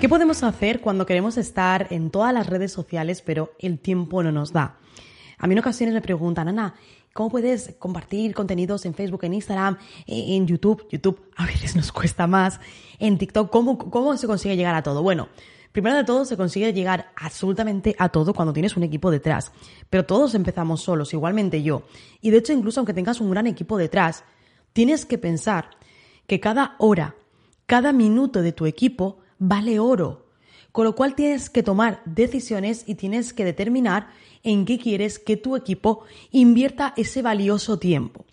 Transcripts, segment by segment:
¿Qué podemos hacer cuando queremos estar en todas las redes sociales pero el tiempo no nos da? A mí en ocasiones me preguntan, Ana, ¿cómo puedes compartir contenidos en Facebook, en Instagram, en YouTube? YouTube a veces nos cuesta más. En TikTok, ¿cómo, cómo se consigue llegar a todo? Bueno, primero de todo se consigue llegar absolutamente a todo cuando tienes un equipo detrás. Pero todos empezamos solos, igualmente yo. Y de hecho, incluso aunque tengas un gran equipo detrás, tienes que pensar que cada hora, cada minuto de tu equipo vale oro. Con lo cual tienes que tomar decisiones y tienes que determinar en qué quieres que tu equipo invierta ese valioso tiempo.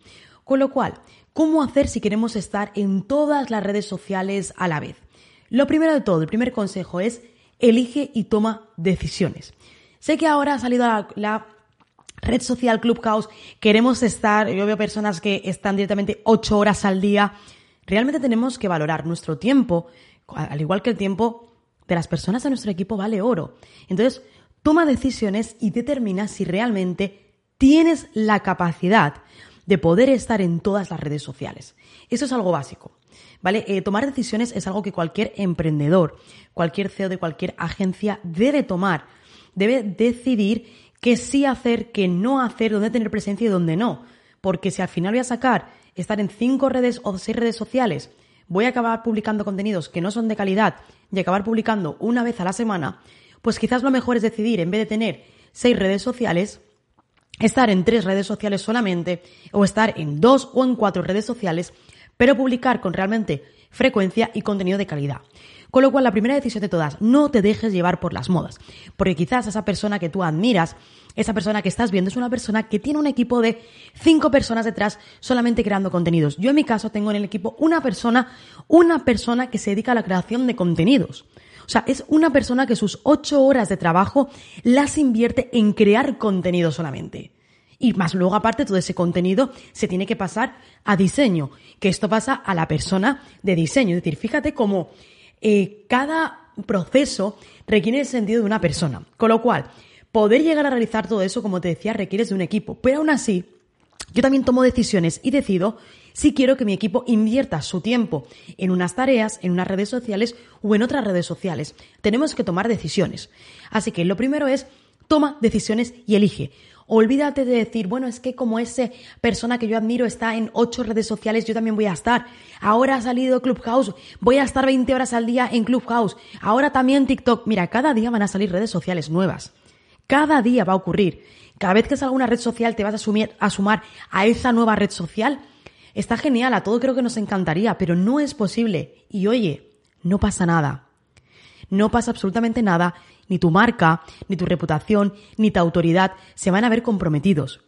Con lo cual, ¿cómo hacer si queremos estar en todas las redes sociales a la vez? Lo primero de todo, el primer consejo es elige y toma decisiones. Sé que ahora ha salido la, red social Clubhouse, queremos estar, yo veo personas que están directamente ocho horas al día. Realmente tenemos que valorar nuestro tiempo, al igual que el tiempo de las personas de nuestro equipo vale oro. Entonces, toma decisiones y determina si realmente tienes la capacidad de poder estar en todas las redes sociales. Eso es algo básico. ¿Vale? Eh, tomar decisiones es algo que cualquier emprendedor, cualquier CEO de cualquier agencia debe tomar. Debe decidir qué sí hacer, qué no hacer, dónde tener presencia y dónde no. Porque si al final voy a sacar estar en cinco redes o seis redes sociales voy a acabar publicando contenidos que no son de calidad y acabar publicando una vez a la semana, pues quizás lo mejor es decidir, en vez de tener seis redes sociales, estar en tres redes sociales solamente o estar en dos o en cuatro redes sociales, pero publicar con realmente frecuencia y contenido de calidad. Con lo cual, la primera decisión de todas, no te dejes llevar por las modas, porque quizás esa persona que tú admiras esa persona que estás viendo es una persona que tiene un equipo de cinco personas detrás solamente creando contenidos. Yo en mi caso tengo en el equipo una persona, una persona que se dedica a la creación de contenidos. O sea, es una persona que sus ocho horas de trabajo las invierte en crear contenido solamente. Y más luego, aparte, todo ese contenido se tiene que pasar a diseño, que esto pasa a la persona de diseño. Es decir, fíjate cómo eh, cada proceso requiere el sentido de una persona. Con lo cual, poder llegar a realizar todo eso, como te decía, requieres de un equipo. Pero aún así, yo también tomo decisiones y decido si quiero que mi equipo invierta su tiempo en unas tareas, en unas redes sociales o en otras redes sociales. Tenemos que tomar decisiones. Así que lo primero es, toma decisiones y elige. Olvídate de decir, bueno, es que como esa persona que yo admiro está en ocho redes sociales, yo también voy a estar. Ahora ha salido Clubhouse, voy a estar 20 horas al día en Clubhouse. Ahora también TikTok. Mira, cada día van a salir redes sociales nuevas. Cada día va a ocurrir. Cada vez que salga una red social te vas a, sumar a esa nueva red social. Está genial, a todo creo que nos encantaría, pero no es posible. Y oye, no pasa nada. No pasa absolutamente nada, ni tu marca, ni tu reputación, ni tu autoridad se van a ver comprometidos.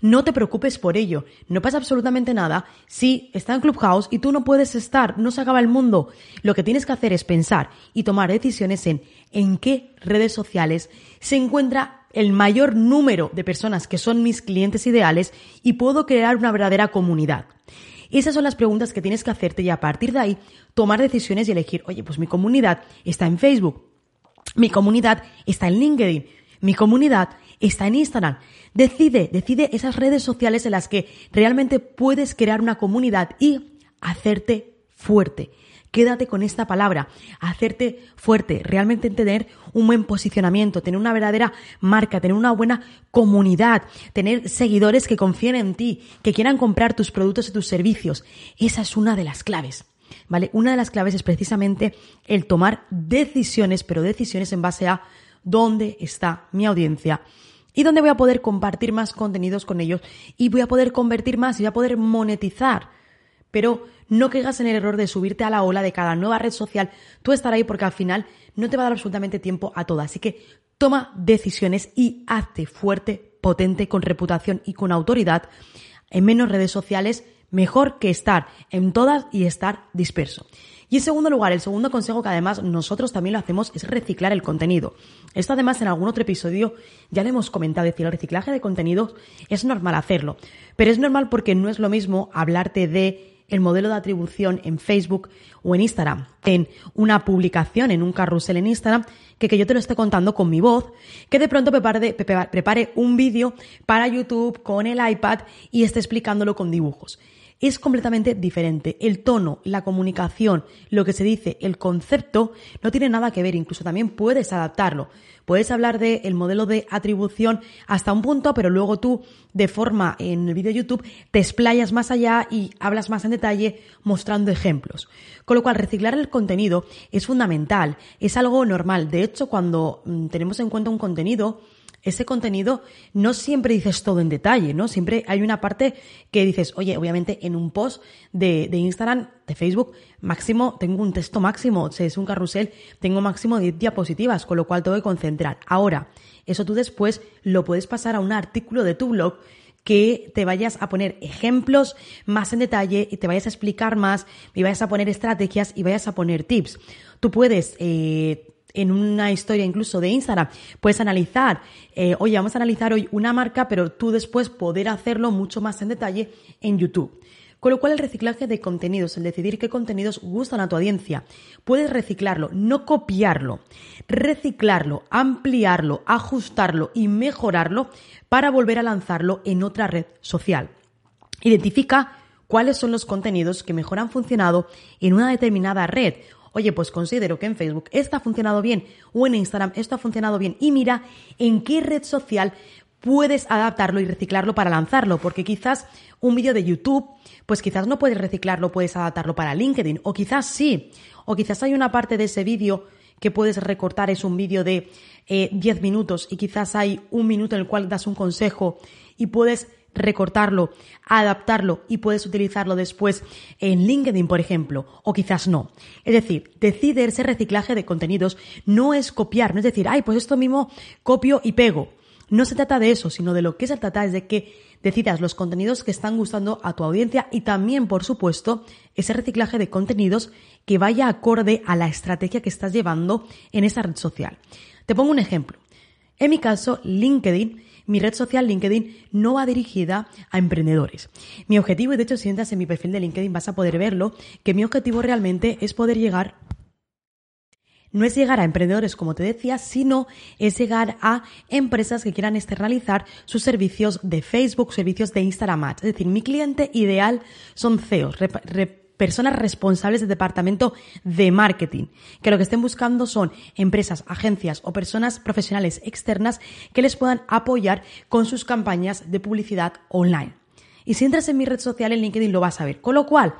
No te preocupes por ello, no pasa absolutamente nada si está en Clubhouse y tú no puedes estar, no se acaba el mundo. Lo que tienes que hacer es pensar y tomar decisiones en en qué redes sociales se encuentra el mayor número de personas que son mis clientes ideales y puedo crear una verdadera comunidad. Esas son las preguntas que tienes que hacerte y a partir de ahí tomar decisiones y elegir, oye, pues mi comunidad está en Facebook, mi comunidad está en LinkedIn, mi comunidad está en Instagram. Decide, decide esas redes sociales en las que realmente puedes crear una comunidad y hacerte fuerte quédate con esta palabra, hacerte fuerte, realmente tener un buen posicionamiento, tener una verdadera marca, tener una buena comunidad, tener seguidores que confíen en ti, que quieran comprar tus productos y tus servicios. Esa es una de las claves. ¿Vale? Una de las claves es precisamente el tomar decisiones, pero decisiones en base a dónde está mi audiencia y dónde voy a poder compartir más contenidos con ellos y voy a poder convertir más y voy a poder monetizar. Pero no caigas en el error de subirte a la ola de cada nueva red social, tú estar ahí porque al final no te va a dar absolutamente tiempo a todo. Así que toma decisiones y hazte fuerte, potente, con reputación y con autoridad en menos redes sociales, mejor que estar en todas y estar disperso. Y en segundo lugar, el segundo consejo que además nosotros también lo hacemos es reciclar el contenido. Esto además en algún otro episodio ya lo hemos comentado, es decir, el reciclaje de contenidos es normal hacerlo, pero es normal porque no es lo mismo hablarte de el modelo de atribución en Facebook o en Instagram, en una publicación, en un carrusel en Instagram, que que yo te lo esté contando con mi voz, que de pronto prepare, prepare un vídeo para YouTube con el iPad y esté explicándolo con dibujos es completamente diferente. El tono, la comunicación, lo que se dice, el concepto, no tiene nada que ver. Incluso también puedes adaptarlo. Puedes hablar del el modelo de atribución hasta un punto, pero luego tú, de forma en el vídeo de YouTube, te explayas más allá y hablas más en detalle mostrando ejemplos. Con lo cual, reciclar el contenido es fundamental, es algo normal. De hecho, cuando mm, tenemos en cuenta un contenido, ese contenido no siempre dices todo en detalle, ¿no? Siempre hay una parte que dices, oye, obviamente en un post de, Instagram, de Facebook, máximo, tengo un texto máximo, si es un carrusel, tengo máximo 10 diapositivas, con lo cual tengo que concentrar. Ahora, eso tú después lo puedes pasar a un artículo de tu blog que te vayas a poner ejemplos más en detalle y te vayas a explicar más y vayas a poner estrategias y vayas a poner tips. Tú puedes eh, en una historia incluso de Instagram, puedes analizar, eh, oye, vamos a analizar hoy una marca, pero tú después poder hacerlo mucho más en detalle en YouTube. Con lo cual el reciclaje de contenidos, el decidir qué contenidos gustan a tu audiencia, puedes reciclarlo, no copiarlo, reciclarlo, ampliarlo, ajustarlo y mejorarlo para volver a lanzarlo en otra red social. Identifica cuáles son los contenidos que mejor han funcionado en una determinada red oye, pues considero que en Facebook esto ha funcionado bien o en Instagram esto ha funcionado bien y mira en qué red social puedes adaptarlo y reciclarlo para lanzarlo, porque quizás un vídeo de YouTube, pues quizás no puedes reciclarlo, puedes adaptarlo para LinkedIn, o quizás sí, o quizás hay una parte de ese vídeo que puedes recortar, es un vídeo de 10 eh, minutos y quizás hay un minuto en el cual das un consejo y puedes recortarlo, adaptarlo y puedes utilizarlo después en LinkedIn, por ejemplo, o quizás no. Es decir, decide ese reciclaje de contenidos no es copiar, no es decir, ay, pues esto mismo copio y pego. No se trata de eso, sino de lo que se trata es de que decidas los contenidos que están gustando a tu audiencia y también, por supuesto, ese reciclaje de contenidos que vaya acorde a la estrategia que estás llevando en esa red social. Te pongo un ejemplo. En mi caso, LinkedIn mi red social LinkedIn no va dirigida a emprendedores. Mi objetivo, y de hecho si entras en mi perfil de LinkedIn vas a poder verlo, que mi objetivo realmente es poder llegar no es llegar a emprendedores, como te decía, sino es llegar a empresas que quieran externalizar sus servicios de Facebook, servicios de Instagram Ads. Es decir, mi cliente ideal son CEOs, personas responsables del departamento de marketing, que lo que estén buscando son empresas, agencias o personas profesionales externas que les puedan apoyar con sus campañas de publicidad online. Y si entras en mi red social en LinkedIn lo vas a ver. Con lo cual,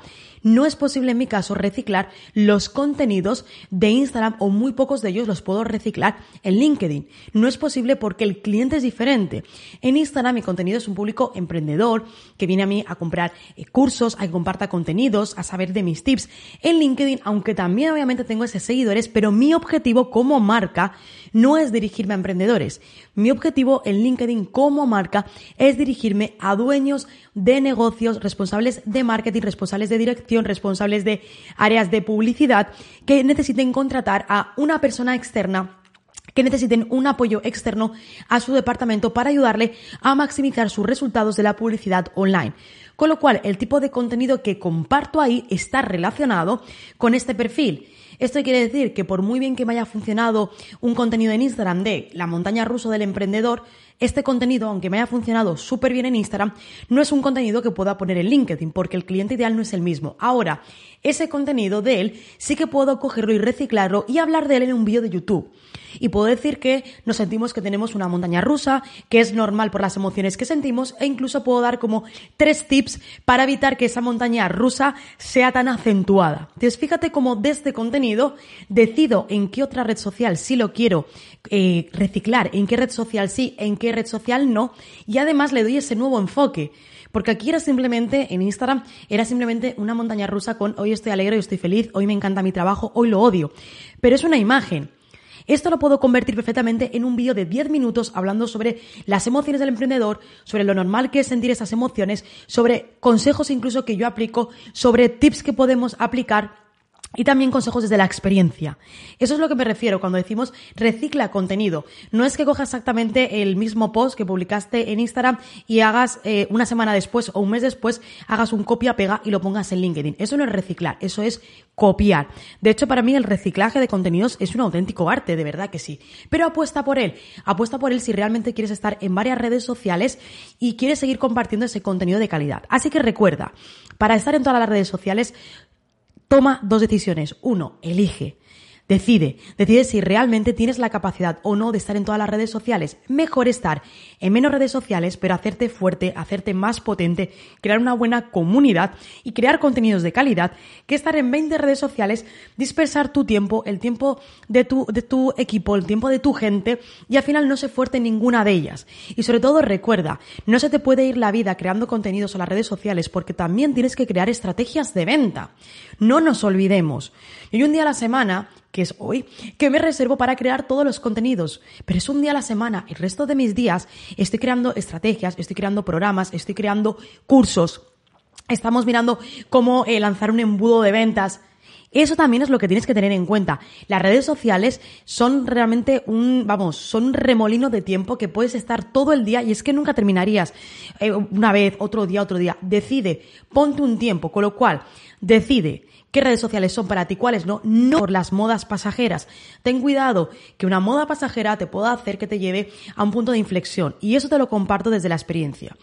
no es posible en mi caso reciclar los contenidos de Instagram o muy pocos de ellos los puedo reciclar en LinkedIn. No es posible porque el cliente es diferente. En Instagram mi contenido es un público emprendedor que viene a mí a comprar eh, cursos, a que comparta contenidos, a saber de mis tips. En LinkedIn, aunque también obviamente tengo esos seguidores, pero mi objetivo como marca no es dirigirme a emprendedores. Mi objetivo en LinkedIn como marca es dirigirme a dueños de negocios, responsables de marketing, responsables de dirección, responsables de áreas de publicidad que necesiten contratar a una persona externa que necesiten un apoyo externo a su departamento para ayudarle a maximizar sus resultados de la publicidad online. Con lo cual, el tipo de contenido que comparto ahí está relacionado con este perfil. Esto quiere decir que por muy bien que me haya funcionado un contenido en Instagram de la montaña rusa del emprendedor, este contenido, aunque me haya funcionado súper bien en Instagram, no es un contenido que pueda poner en LinkedIn porque el cliente ideal no es el mismo. Ahora, ese contenido de él sí que puedo cogerlo y reciclarlo y hablar de él en un vídeo de YouTube. Y puedo decir que nos sentimos que tenemos una montaña rusa, que es normal por las emociones que sentimos, e incluso puedo dar como tres tips para evitar que esa montaña rusa sea tan acentuada. Entonces, fíjate cómo de este contenido decido en qué otra red social sí lo quiero eh, reciclar, en qué red social sí, en qué red social no, y además le doy ese nuevo enfoque. Porque aquí era simplemente, en Instagram, era simplemente una montaña rusa con hoy estoy alegre, hoy estoy feliz, hoy me encanta mi trabajo, hoy lo odio. Pero es una imagen. Esto lo puedo convertir perfectamente en un vídeo de 10 minutos hablando sobre las emociones del emprendedor, sobre lo normal que es sentir esas emociones, sobre consejos incluso que yo aplico, sobre tips que podemos aplicar y también consejos desde la experiencia. Eso es lo que me refiero cuando decimos recicla contenido. No es que cojas exactamente el mismo post que publicaste en Instagram y hagas eh, una semana después o un mes después, hagas un copia-pega y lo pongas en LinkedIn. Eso no es reciclar, eso es copiar. De hecho, para mí el reciclaje de contenidos es un auténtico arte, de verdad que sí. Pero apuesta por él. Apuesta por él si realmente quieres estar en varias redes sociales y quieres seguir compartiendo ese contenido de calidad. Así que recuerda, para estar en todas las redes sociales, toma dos decisiones. Uno, elige. Decide, decide si realmente tienes la capacidad o no de estar en todas las redes sociales. Mejor estar en menos redes sociales, pero hacerte fuerte, hacerte más potente, crear una buena comunidad y crear contenidos de calidad, que estar en 20 redes sociales, dispersar tu tiempo, el tiempo de tu, de tu equipo, el tiempo de tu gente y al final no se fuerte en ninguna de ellas. Y sobre todo recuerda, no se te puede ir la vida creando contenidos en las redes sociales porque también tienes que crear estrategias de venta. No nos olvidemos. Y un día a la semana que es hoy, que me reservo para crear todos los contenidos. Pero es un día a la semana. El resto de mis días estoy creando estrategias, estoy creando programas, estoy creando cursos. Estamos mirando cómo eh, lanzar un embudo de ventas. Eso también es lo que tienes que tener en cuenta. Las redes sociales son realmente un, vamos, son un remolino de tiempo que puedes estar todo el día y es que nunca terminarías eh, una vez, otro día, otro día. Decide, ponte un tiempo, con lo cual, decide qué redes sociales son para ti, cuáles no, no por las modas pasajeras. Ten cuidado que una moda pasajera te pueda hacer que te lleve a un punto de inflexión y eso te lo comparto desde la experiencia.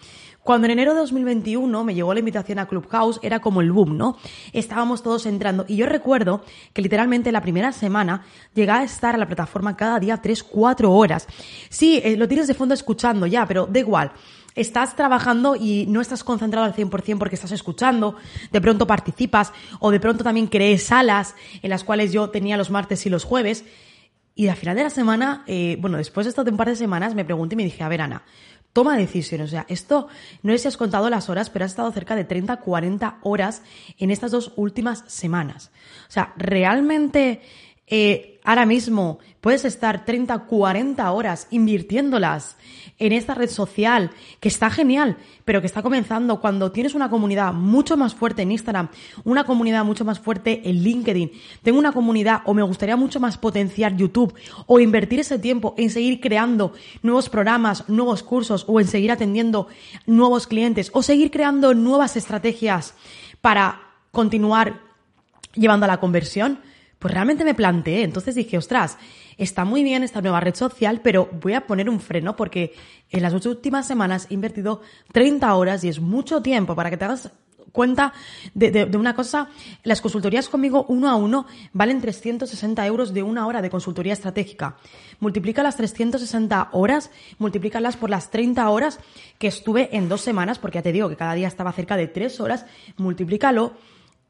Cuando en enero de 2021 me llegó la invitación a Clubhouse, era como el boom, ¿no? Estábamos todos entrando y yo recuerdo que literalmente la primera semana llegaba a estar a la plataforma cada día 3, 4 horas. Sí, eh, lo tienes de fondo escuchando ya, pero da igual estás trabajando y no estás concentrado al 100% porque estás escuchando, de pronto participas o de pronto también crees salas en las cuales yo tenía los martes y los jueves. Y al final de la semana, eh, bueno, después de estas un par de semanas me pregunté y me dije, a ver Ana, toma decisiones. O sea, esto no sé si has contado las horas, pero has estado cerca de 30, 40 horas en estas dos últimas semanas. O sea, realmente eh, ahora mismo puedes estar 30, 40 horas invirtiéndolas en esta red social, que está genial, pero que está comenzando cuando tienes una comunidad mucho más fuerte en Instagram, una comunidad mucho más fuerte en LinkedIn, tengo una comunidad o me gustaría mucho más potenciar YouTube o invertir ese tiempo en seguir creando nuevos programas, nuevos cursos o en seguir atendiendo nuevos clientes o seguir creando nuevas estrategias para continuar llevando a la conversión, pues realmente me planteé. Entonces dije, ostras, está muy bien esta nueva red social, pero voy a poner un freno porque en las últimas semanas he invertido 30 horas y es mucho tiempo para que te hagas cuenta de, una cosa, las consultorías conmigo uno a uno valen 360 euros de una hora de consultoría estratégica. Multiplica las 360 horas, multiplícalas por las 30 horas que estuve en dos semanas, porque ya te digo que cada día estaba cerca de tres horas, multiplícalo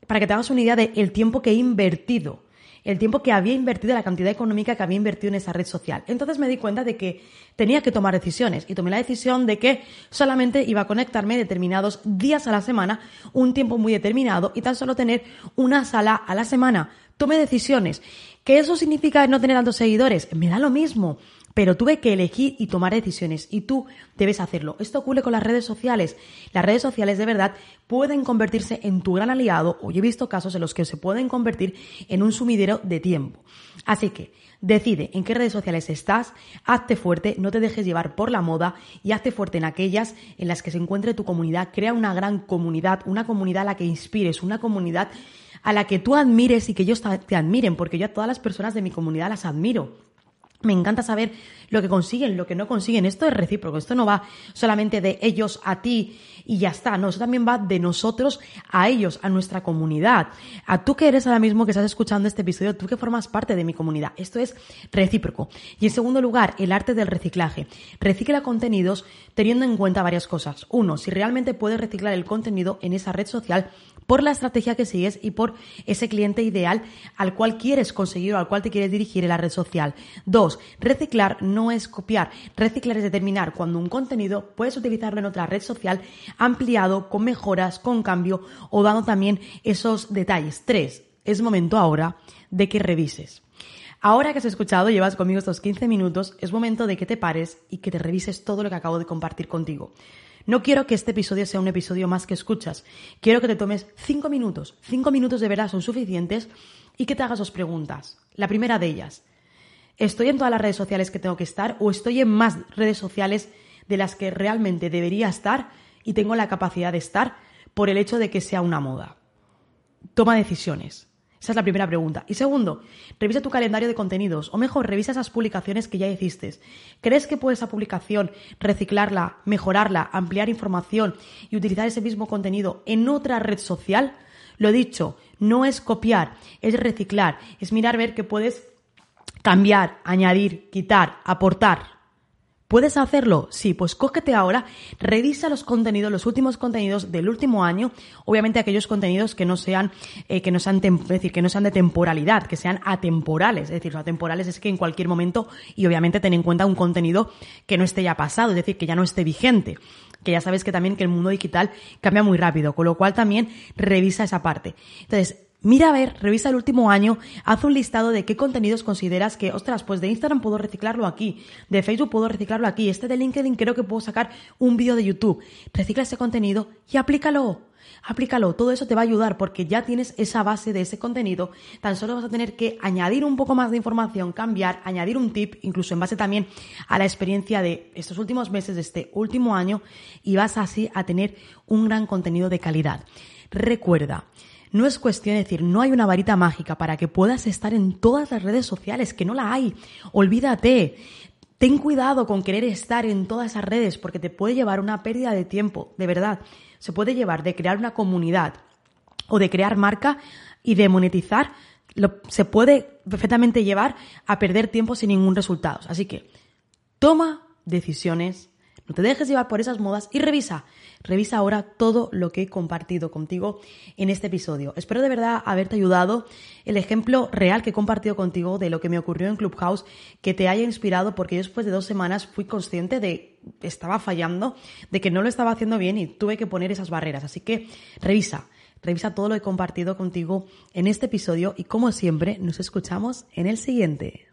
para que te hagas una idea del tiempo que he invertido el tiempo que había invertido, la cantidad económica que había invertido en esa red social. Entonces me di cuenta de que tenía que tomar decisiones y tomé la decisión de que solamente iba a conectarme determinados días a la semana, un tiempo muy determinado y tan solo tener una sala a la semana. Tomé decisiones. ¿Que eso significa no tener tantos seguidores? Me da lo mismo. Pero tuve que elegir y tomar decisiones y tú debes hacerlo. Esto ocurre con las redes sociales. Las redes sociales de verdad pueden convertirse en tu gran aliado o yo he visto casos en los que se pueden convertir en un sumidero de tiempo. Así que decide en qué redes sociales estás, hazte fuerte, no te dejes llevar por la moda y hazte fuerte en aquellas en las que se encuentre tu comunidad. Crea una gran comunidad, una comunidad a la que inspires, una comunidad a la que tú admires y que ellos te admiren, porque yo a todas las personas de mi comunidad las admiro. Me encanta saber lo que consiguen, lo que no consiguen. Esto es recíproco, esto no va solamente de ellos a ti y ya está, no, eso también va de nosotros a ellos, a nuestra comunidad. A tú que eres ahora mismo que estás escuchando este episodio, tú que formas parte de mi comunidad. Esto es recíproco. Y en segundo lugar, el arte del reciclaje. Recicla contenidos teniendo en cuenta varias cosas. Uno, si realmente puedes reciclar el contenido en esa red social por la estrategia que sigues y por ese cliente ideal al cual quieres conseguir o al cual te quieres dirigir en la red social. Dos, reciclar no es copiar. Reciclar es determinar cuando un contenido puedes utilizarlo en otra red social ampliado, con mejoras, con cambio o dando también esos detalles. Tres, es momento ahora de que revises. Ahora que has escuchado, llevas conmigo estos 15 minutos, es momento de que te pares y que te revises todo lo que acabo de compartir contigo. No quiero que este episodio sea un episodio más que escuchas. Quiero que te tomes 5 minutos. 5 minutos de verdad son suficientes y que te hagas dos preguntas. La primera de ellas, ¿estoy en todas las redes sociales que tengo que estar o estoy en más redes sociales de las que realmente debería estar y tengo la capacidad de estar por el hecho de que sea una moda? Toma decisiones. Esa es la primera pregunta. Y segundo, revisa tu calendario de contenidos, o mejor, revisa esas publicaciones que ya hiciste. ¿Crees que puedes esa publicación reciclarla, mejorarla, ampliar información y utilizar ese mismo contenido en otra red social? Lo dicho, no es copiar, es reciclar, es mirar ver qué puedes cambiar, añadir, quitar, aportar. ¿Puedes hacerlo? Sí, pues cógete ahora, revisa los contenidos, los últimos contenidos del último año, obviamente aquellos contenidos que no sean, eh, que no sean, es decir, que no sean de temporalidad, que sean atemporales, es decir, atemporales es que en cualquier momento, y obviamente ten en cuenta un contenido que no esté ya pasado, es decir, que ya no esté vigente que ya sabes que también que el mundo digital cambia muy rápido, con lo cual también revisa esa parte. Entonces, Mira a ver, revisa el último año, haz un listado de qué contenidos consideras que, ostras, pues de Instagram puedo reciclarlo aquí, de Facebook puedo reciclarlo aquí, este de LinkedIn creo que puedo sacar un vídeo de YouTube. Recicla ese contenido y aplícalo. Aplícalo, todo eso te va a ayudar porque ya tienes esa base de ese contenido. Tan solo vas a tener que añadir un poco más de información, cambiar, añadir un tip, incluso en base también a la experiencia de estos últimos meses, de este último año, y vas así a tener un gran contenido de calidad. Recuerda, no es cuestión de decir, no hay una varita mágica para que puedas estar en todas las redes sociales, que no la hay. Olvídate. Ten cuidado con querer estar en todas esas redes porque te puede llevar una pérdida de tiempo, de verdad. Se puede llevar de crear una comunidad o de crear marca y de monetizar, se puede perfectamente llevar a perder tiempo sin ningún resultado. Así que toma decisiones no te dejes llevar por esas modas y revisa, revisa ahora todo lo que he compartido contigo en este episodio. Espero de verdad haberte ayudado el ejemplo real que he compartido contigo de lo que me ocurrió en Clubhouse, que te haya inspirado porque yo después de dos semanas fui consciente de que estaba fallando, de que no lo estaba haciendo bien y tuve que poner esas barreras. Así que revisa, revisa todo lo que he compartido contigo en este episodio y como siempre nos escuchamos en el siguiente.